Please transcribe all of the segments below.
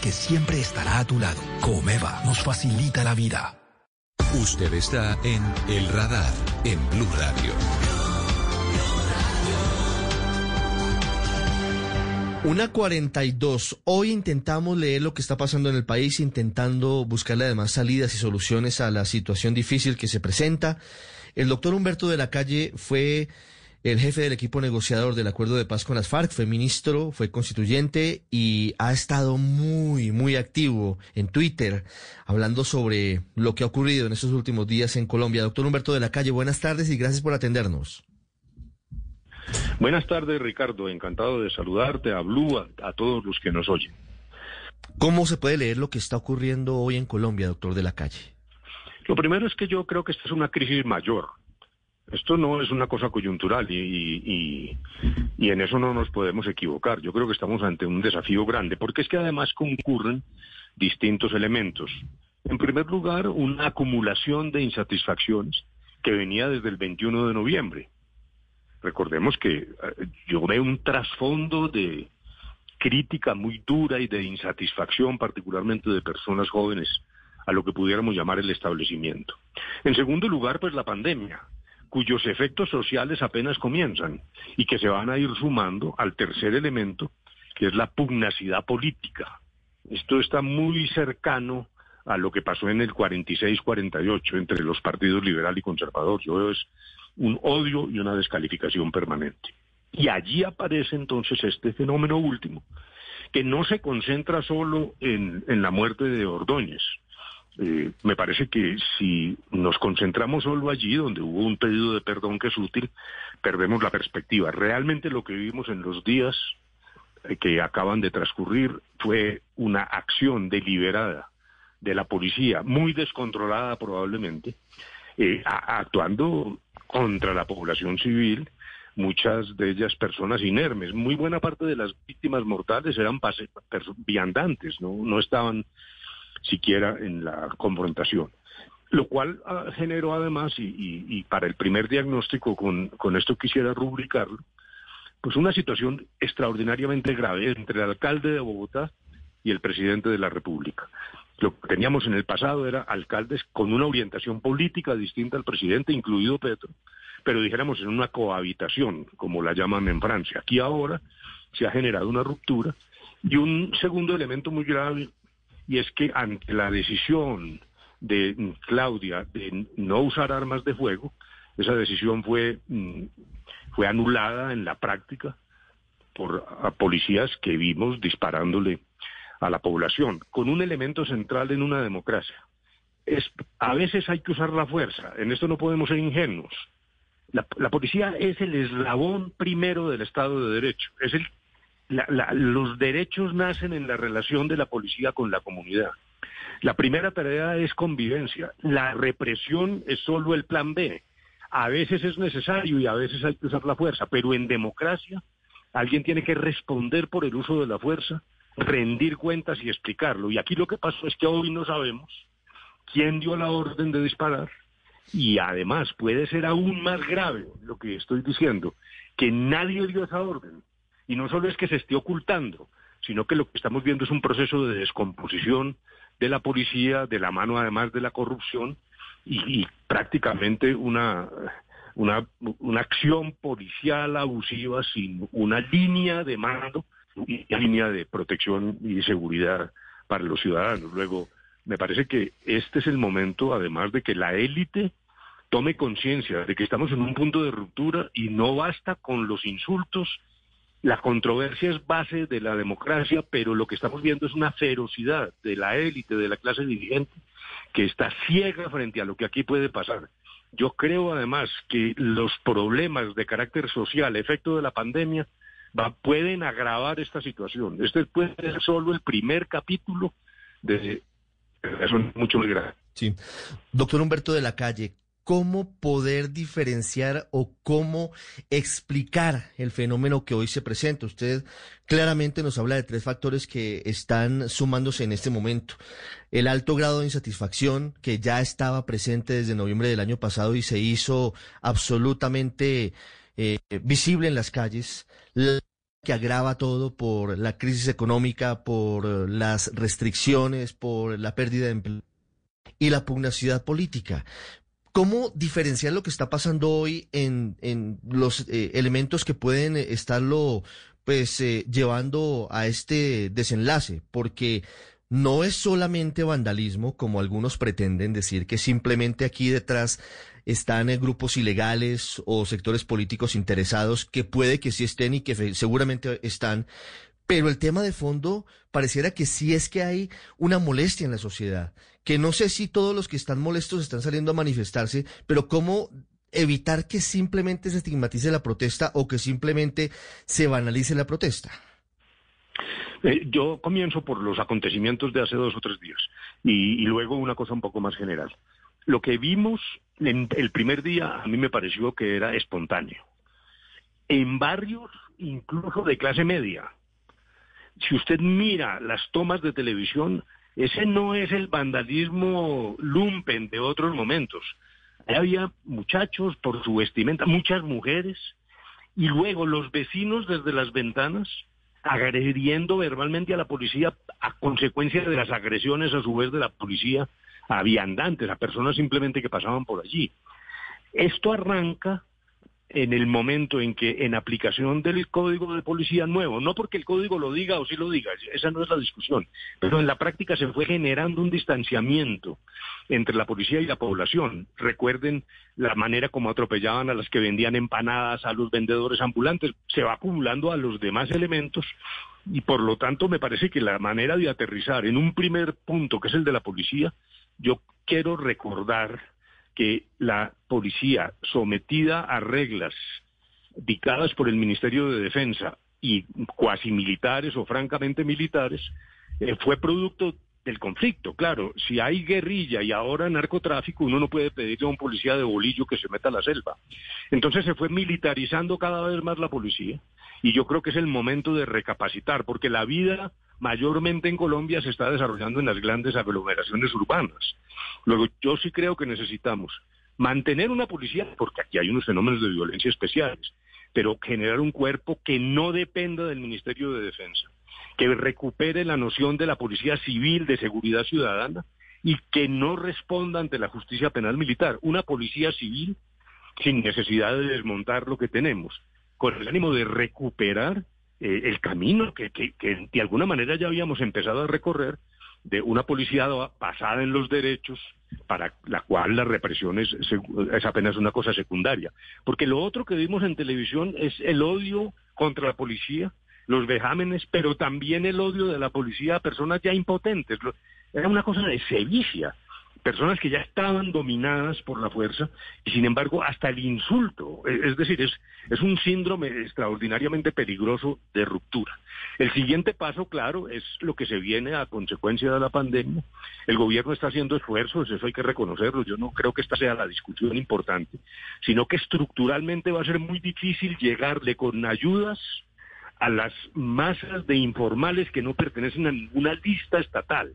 que siempre estará a tu lado. Comeva nos facilita la vida. Usted está en El Radar, en Blue Radio. Una 42. Hoy intentamos leer lo que está pasando en el país, intentando buscarle además salidas y soluciones a la situación difícil que se presenta. El doctor Humberto de la Calle fue el jefe del equipo negociador del acuerdo de paz con las FARC, fue ministro, fue constituyente y ha estado muy, muy activo en Twitter hablando sobre lo que ha ocurrido en estos últimos días en Colombia. Doctor Humberto de la Calle, buenas tardes y gracias por atendernos. Buenas tardes, Ricardo. Encantado de saludarte, a Blue, a, todos los que nos oyen. ¿Cómo se puede leer lo que está ocurriendo hoy en Colombia, doctor de la calle? Lo primero es que yo creo que esta es una crisis mayor. Esto no es una cosa coyuntural y, en eso no nos podemos equivocar. Yo creo que estamos ante un desafío grande, porque es que además concurren distintos elementos. En primer lugar, una acumulación de insatisfacciones que venía desde el 21 de noviembre. Recordemos que eh, yo veo un trasfondo de crítica muy dura y de insatisfacción, particularmente de personas jóvenes, a lo que pudiéramos llamar el establecimiento. En segundo lugar, pues la pandemia, cuyos efectos sociales apenas comienzan y que se van a ir sumando al tercer elemento, que es la pugnacidad política. Esto está muy cercano a lo que pasó en el 46-48 entre los partidos liberal y conservador. Yo veo es un odio y una descalificación permanente. Y allí aparece entonces este fenómeno último, que no se concentra solo en, la muerte de Ordóñez. Eh, me parece que si nos concentramos solo allí, donde hubo un pedido de perdón que es útil, perdemos la perspectiva. Realmente lo que vivimos en los días eh, que acaban de transcurrir fue una acción deliberada de la policía, muy descontrolada probablemente, eh, actuando contra la población civil, muchas de ellas personas inermes. Muy buena parte de las víctimas mortales eran viandantes, ¿no? no estaban siquiera en la confrontación. Lo cual ah, generó además, y, para el primer diagnóstico, con, con esto quisiera rubricarlo, pues una situación extraordinariamente grave entre el alcalde de Bogotá y el presidente de la República. Lo que teníamos en el pasado era alcaldes con una orientación política distinta al presidente, incluido Petro, pero dijéramos en una cohabitación, como la llaman en Francia. Aquí ahora se ha generado una ruptura. Y un segundo elemento muy grave, y es que ante la decisión de Claudia de no usar armas de fuego, esa decisión fue, mm, fue anulada en la práctica por policías que vimos disparándole a la población, con un elemento central en una democracia. Es, a veces hay que usar la fuerza, en esto no podemos ser ingenuos. La, policía es el eslabón primero del Estado de Derecho. Es el, los derechos nacen en la relación de la policía con la comunidad. La primera tarea es convivencia. La represión es solo el plan B. A veces es necesario y a veces hay que usar la fuerza, pero en democracia alguien tiene que responder por el uso de la fuerza rendir cuentas y explicarlo. Y aquí lo que pasó es que hoy no sabemos quién dio la orden de disparar y además puede ser aún más grave lo que estoy diciendo, que nadie dio esa orden. Y no solo es que se esté ocultando, sino que lo que estamos viendo es un proceso de descomposición de la policía, de la mano además de la corrupción y, prácticamente una, una, una acción policial abusiva sin una línea de mando y línea de protección y seguridad para los ciudadanos. Luego, me parece que este es el momento, además de que la élite tome conciencia de que estamos en un punto de ruptura y no basta con los insultos. La controversia es base de la democracia, pero lo que estamos viendo es una ferocidad de la élite, de la clase dirigente, que está ciega frente a lo que aquí puede pasar. Yo creo además que los problemas de carácter social, efecto de la pandemia, pueden agravar esta situación. Este puede ser solo el primer capítulo de eso mucho muy grave. Sí. Doctor Humberto de la Calle, ¿cómo poder diferenciar o cómo explicar el fenómeno que hoy se presenta? Usted claramente nos habla de tres factores que están sumándose en este momento. El alto grado de insatisfacción que ya estaba presente desde noviembre del año pasado y se hizo absolutamente eh, visible en las calles, que agrava todo por la crisis económica, por las restricciones, por la pérdida de empleo y la pugnacidad política. ¿Cómo diferenciar lo que está pasando hoy en, en los eh, elementos que pueden estarlo pues eh, llevando a este desenlace? Porque no es solamente vandalismo, como algunos pretenden decir, que simplemente aquí detrás están en grupos ilegales o sectores políticos interesados que puede que sí estén y que seguramente están, pero el tema de fondo pareciera que sí es que hay una molestia en la sociedad, que no sé si todos los que están molestos están saliendo a manifestarse, pero cómo evitar que simplemente se estigmatice la protesta o que simplemente se banalice la protesta. Eh, yo comienzo por los acontecimientos de hace dos o tres días y luego una cosa un poco más general. Lo que vimos el primer día a mí me pareció que era espontáneo. En barrios incluso de clase media, si usted mira las tomas de televisión, ese no es el vandalismo lumpen de otros momentos. había muchachos por su vestimenta, muchas mujeres, y luego los vecinos desde las ventanas agrediendo verbalmente a la policía a consecuencia de las agresiones a su vez de la policía a viandantes, a personas simplemente que pasaban por allí. Esto arranca en el momento en que en aplicación del código de policía nuevo, no porque el código lo diga o sí lo diga, esa no es la discusión, pero en la práctica se fue generando un distanciamiento entre la policía y la población. Recuerden la manera como atropellaban a las que vendían empanadas, a los vendedores ambulantes, se va acumulando a los demás elementos y por lo tanto me parece que la manera de aterrizar en un primer punto, que es el de la policía, yo quiero recordar que la policía sometida a reglas dictadas por el Ministerio de Defensa y cuasi militares o francamente militares, eh, fue producto del conflicto. Claro, si hay guerrilla y ahora narcotráfico, uno no puede pedirle a un policía de bolillo que se meta a la selva. Entonces se fue militarizando cada vez más la policía y yo creo que es el momento de recapacitar, porque la vida mayormente en Colombia se está desarrollando en las grandes aglomeraciones urbanas. Luego, yo sí creo que necesitamos mantener una policía, porque aquí hay unos fenómenos de violencia especiales, pero generar un cuerpo que no dependa del Ministerio de Defensa, que recupere la noción de la policía civil de seguridad ciudadana y que no responda ante la justicia penal militar. Una policía civil sin necesidad de desmontar lo que tenemos, con el ánimo de recuperar eh, el camino que, que, de alguna manera ya habíamos empezado a recorrer de una policía basada en los derechos para la cual la represión es, es apenas una cosa secundaria. Porque lo otro que vimos en televisión es el odio contra la policía, los vejámenes, pero también el odio de la policía a personas ya impotentes. Era una cosa de sevicia personas que ya estaban dominadas por la fuerza y sin embargo hasta el insulto, e, es decir, es, es un síndrome extraordinariamente peligroso de ruptura. El siguiente paso, claro, es lo que se viene a consecuencia de la pandemia. El gobierno está haciendo esfuerzos, eso hay que reconocerlo, yo no creo que esta sea la discusión importante, sino que estructuralmente va a ser muy difícil llegarle con ayudas a las masas de informales que no pertenecen a ninguna lista estatal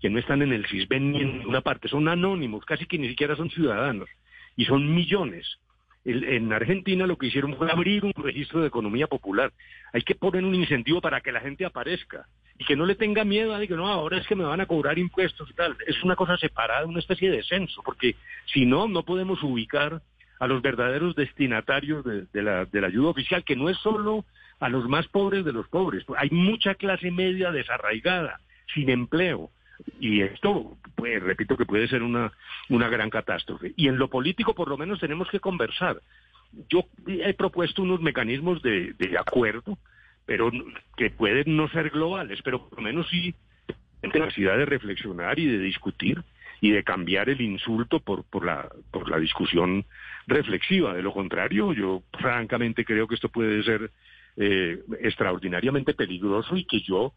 que no están en el CISBEN ni en ninguna parte, son anónimos, casi que ni siquiera son ciudadanos, y son millones. en Argentina lo que hicieron fue abrir un registro de economía popular. Hay que poner un incentivo para que la gente aparezca y que no le tenga miedo a que no, ahora es que me van a cobrar impuestos y tal. Es una cosa separada, una especie de censo, porque si no, no podemos ubicar a los verdaderos destinatarios de la ayuda oficial, que no es solo a los más pobres de los pobres. Hay mucha clase media desarraigada, sin empleo, y esto, pues, repito que puede ser una, una gran catástrofe. Y en lo político, por lo menos, tenemos que conversar. Yo he propuesto unos mecanismos de, acuerdo, pero que pueden no ser globales, pero por lo menos sí la necesidad de reflexionar y de discutir y de cambiar el insulto por, por, la, por la discusión reflexiva. De lo contrario, yo francamente creo que esto puede ser eh, extraordinariamente peligroso y que yo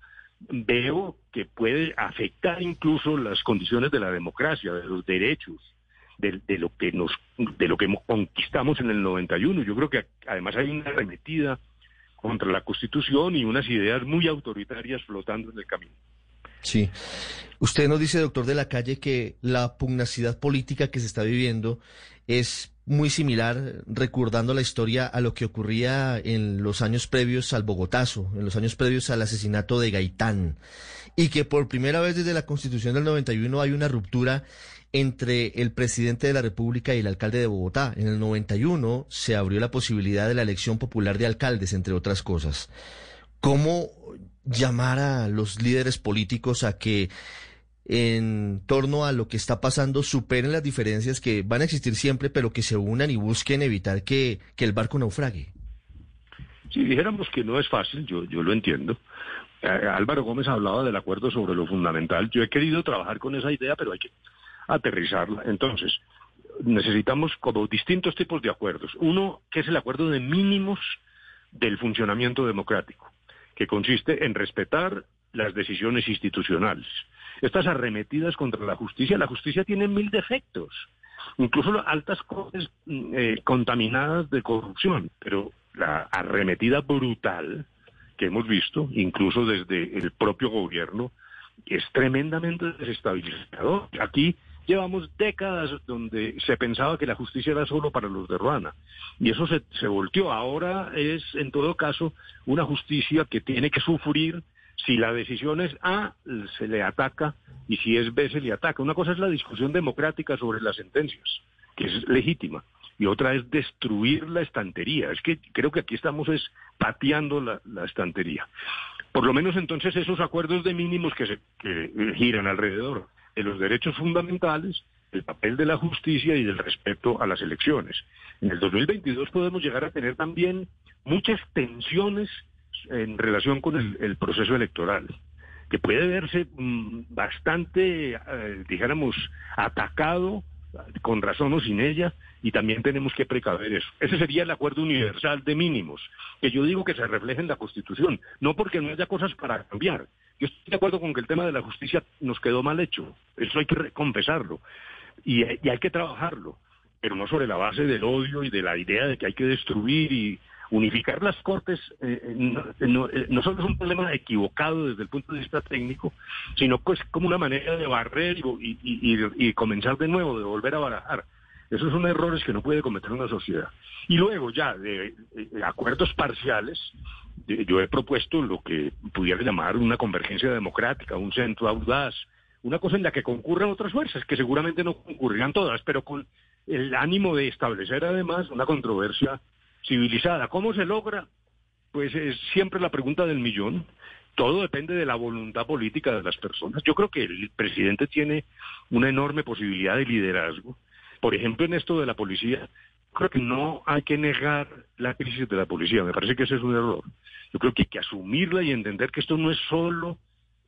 veo que puede afectar incluso las condiciones de la democracia, de los derechos, de, lo que nos, de lo que conquistamos en el 91. Yo creo que además hay una arremetida contra la Constitución y unas ideas muy autoritarias flotando en el camino. Sí. Usted nos dice, doctor de la calle, que la pugnacidad política que se está viviendo es muy similar, recordando la historia a lo que ocurría en los años previos al Bogotazo, en los años previos al asesinato de Gaitán, y que por primera vez desde la Constitución del 91 hay una ruptura entre el presidente de la República y el alcalde de Bogotá. En el 91 se abrió la posibilidad de la elección popular de alcaldes, entre otras cosas. ¿Cómo llamar a los líderes políticos a que en torno a lo que está pasando superen las diferencias que van a existir siempre, pero que se unan y busquen evitar que, el barco naufrague. Si dijéramos que no es fácil, yo, yo lo entiendo. Eh, Álvaro Gómez hablaba del acuerdo sobre lo fundamental. Yo he querido trabajar con esa idea, pero hay que aterrizarla. Entonces, necesitamos como distintos tipos de acuerdos. Uno, que es el acuerdo de mínimos del funcionamiento democrático, que consiste en respetar las decisiones institucionales estas arremetidas contra la justicia. La justicia tiene mil defectos, incluso altas cortes mm, eh, contaminadas de corrupción, pero la arremetida brutal que hemos visto, incluso desde el propio gobierno, es tremendamente desestabilizador. Aquí llevamos décadas donde se pensaba que la justicia era solo para los de Ruana y eso se, se volteó. Ahora es, en todo caso, una justicia que tiene que sufrir si la decisión es A, se le ataca, y si es B, se le ataca. Una cosa es la discusión democrática sobre las sentencias, que es legítima, y otra es destruir la estantería. Es que creo que aquí estamos es pateando la, estantería. Por lo menos entonces esos acuerdos de mínimos que, se, que giran alrededor de los derechos fundamentales, el papel de la justicia y del respeto a las elecciones. En el 2022 podemos llegar a tener también muchas tensiones en relación con el, proceso electoral, que puede verse mm, bastante, eh, dijéramos, atacado con razón o sin ella, y también tenemos que precaver eso. Ese sería el acuerdo universal de mínimos, que yo digo que se refleja en la Constitución, no porque no haya cosas para cambiar. Yo estoy de acuerdo con que el tema de la justicia nos quedó mal hecho, eso hay que confesarlo, y hay que trabajarlo, pero no sobre la base del odio y de la idea de que hay que destruir y unificar las cortes eh, eh, no, eh, no, solo es un problema equivocado desde el punto de vista técnico, sino que es como una manera de barrer y, y, comenzar de nuevo, de volver a barajar. Esos son errores que no puede cometer una sociedad. Y luego ya de, acuerdos parciales, yo he propuesto lo que pudiera llamar una convergencia democrática, un centro audaz, una cosa en la que concurran otras fuerzas, que seguramente no concurrirán todas, pero con el ánimo de establecer además una controversia civilizada. ¿Cómo se logra? Pues es siempre la pregunta del millón. Todo depende de la voluntad política de las personas. Yo creo que el presidente tiene una enorme posibilidad de liderazgo. Por ejemplo, en esto de la policía, creo que no hay que negar la crisis de la policía. Me parece que ese es un error. Yo creo que hay que asumirla y entender que esto no es solo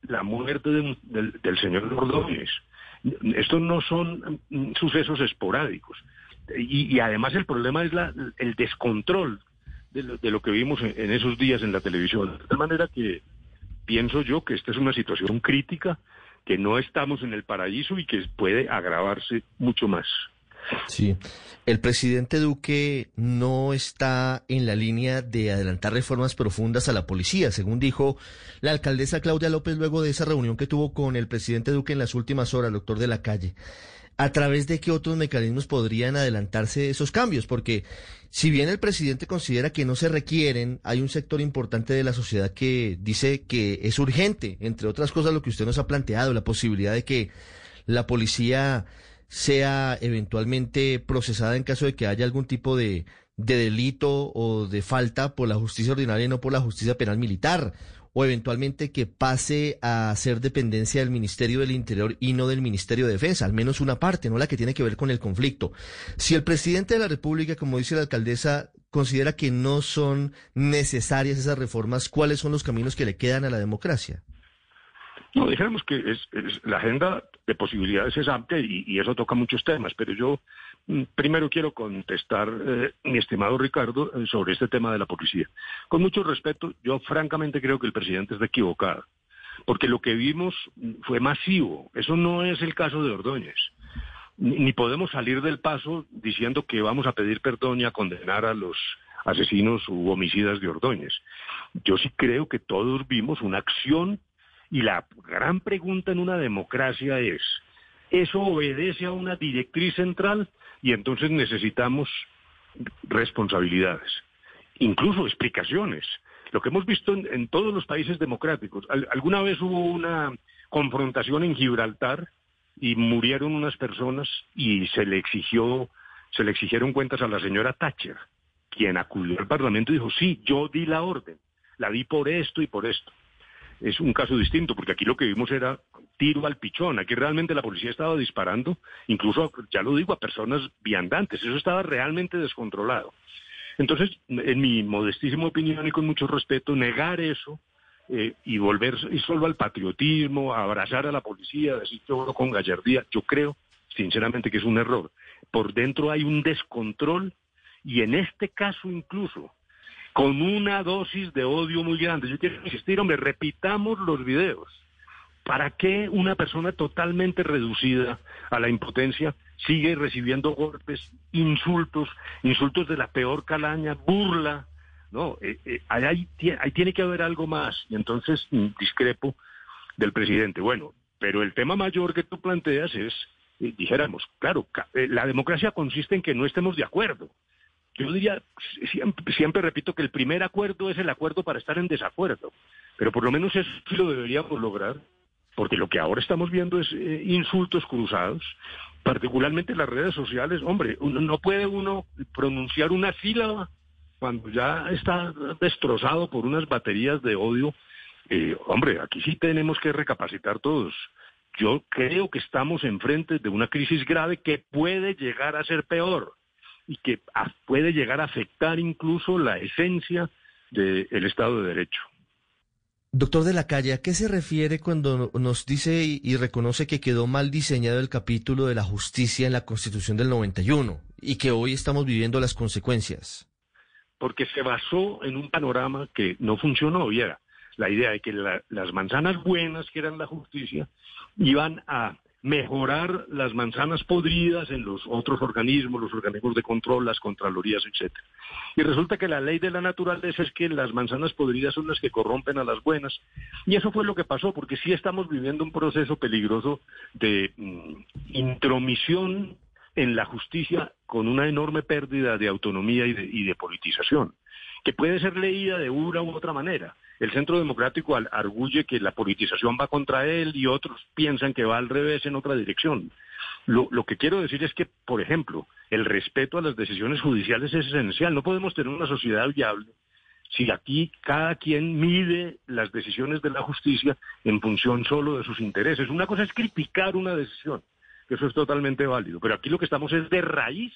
la muerte del, señor Ordóñez. Estos no son sucesos esporádicos y, además el problema es la, el descontrol de lo, que vimos en, esos días en la televisión. De tal manera que pienso yo que esta es una situación crítica, que no estamos en el paraíso y que puede agravarse mucho más. Sí, el presidente Duque no está en la línea de adelantar reformas profundas a la policía, según dijo la alcaldesa Claudia López luego de esa reunión que tuvo con el presidente Duque en las últimas horas, doctor de la calle a través de qué otros mecanismos podrían adelantarse esos cambios, porque si bien el presidente considera que no se requieren, hay un sector importante de la sociedad que dice que es urgente, entre otras cosas lo que usted nos ha planteado, la posibilidad de que la policía sea eventualmente procesada en caso de que haya algún tipo de, de delito o de falta por la justicia ordinaria y no por la justicia penal militar o eventualmente que pase a ser dependencia del Ministerio del Interior y no del Ministerio de Defensa, al menos una parte, no la que tiene que ver con el conflicto. Si el presidente de la República, como dice la alcaldesa, considera que no son necesarias esas reformas, ¿cuáles son los caminos que le quedan a la democracia? No, dijéramos que es, la agenda de posibilidades es amplia y, eso toca muchos temas, pero yo primero quiero contestar, eh, mi estimado Ricardo, eh, sobre este tema de la policía. Con mucho respeto, yo francamente creo que el presidente está equivocado, porque lo que vimos fue masivo. Eso no es el caso de Ordóñez. Ni, podemos salir del paso diciendo que vamos a pedir perdón y a condenar a los asesinos u homicidas de Ordóñez. Yo sí creo que todos vimos una acción y la gran pregunta en una democracia es, ¿eso obedece a una directriz central? Y entonces necesitamos responsabilidades, incluso explicaciones. Lo que hemos visto en, todos los países democráticos. alguna vez hubo una confrontación en Gibraltar y murieron unas personas y se le exigió, se le exigieron cuentas a la señora Thatcher, quien acudió al Parlamento y dijo, sí, yo di la orden, la di por esto y por esto. Es un caso distinto, porque aquí lo que vimos era tiro al pichón. Aquí realmente la policía estaba disparando, incluso, ya lo digo, a personas viandantes. Eso estaba realmente descontrolado. Entonces, en mi modestísima opinión y con mucho respeto, negar eso eh, y volver y solo al patriotismo, a abrazar a la policía, decir todo con gallardía, yo creo sinceramente que es un error. Por dentro hay un descontrol y en este caso incluso con una dosis de odio muy grande. Yo quiero insistir, hombre, repitamos los videos. ¿Para qué una persona totalmente reducida a la impotencia sigue recibiendo golpes, insultos, insultos de la peor calaña, burla? No, eh, eh, ahí, tiene que haber algo más. Y entonces mm, discrepo del presidente. Bueno, pero el tema mayor que tú planteas es, eh, dijéramos, claro, la democracia consiste en que no estemos de acuerdo. Yo diría, siempre, repito que el primer acuerdo es el acuerdo para estar en desacuerdo, pero por lo menos eso lo deberíamos lograr porque lo que ahora estamos viendo es eh, insultos cruzados, particularmente en las redes sociales. Hombre, no puede uno pronunciar una sílaba cuando ya está destrozado por unas baterías de odio. Eh, hombre, aquí sí tenemos que recapacitar todos. Yo creo que estamos enfrente de una crisis grave que puede llegar a ser peor y que puede llegar a afectar incluso la esencia del Estado de Derecho. Doctor de la Calle, ¿a qué se refiere cuando nos dice y, reconoce que quedó mal diseñado el capítulo de la justicia en la Constitución del 91 y que hoy estamos viviendo las consecuencias? Porque se basó en un panorama que no funcionó, y era la idea de que las manzanas buenas, que eran la justicia, iban a mejorar las manzanas podridas en los otros organismos, los organismos de control, las contralorías, etcétera. Y resulta que la ley de la naturaleza es que las manzanas podridas son las que corrompen a las buenas. Y eso fue lo que pasó, porque sí estamos viviendo un proceso peligroso de mm, intromisión en la justicia con una enorme pérdida de autonomía y de politización, que puede ser leída de una u otra manera el Centro Democrático arguye que la politización va contra él y otros piensan que va al revés en otra dirección. Lo, que quiero decir es que, por ejemplo, el respeto a las decisiones judiciales es esencial. No podemos tener una sociedad viable si aquí cada quien mide las decisiones de la justicia en función solo de sus intereses. Una cosa es criticar una decisión, que eso es totalmente válido, pero aquí lo que estamos es de raíz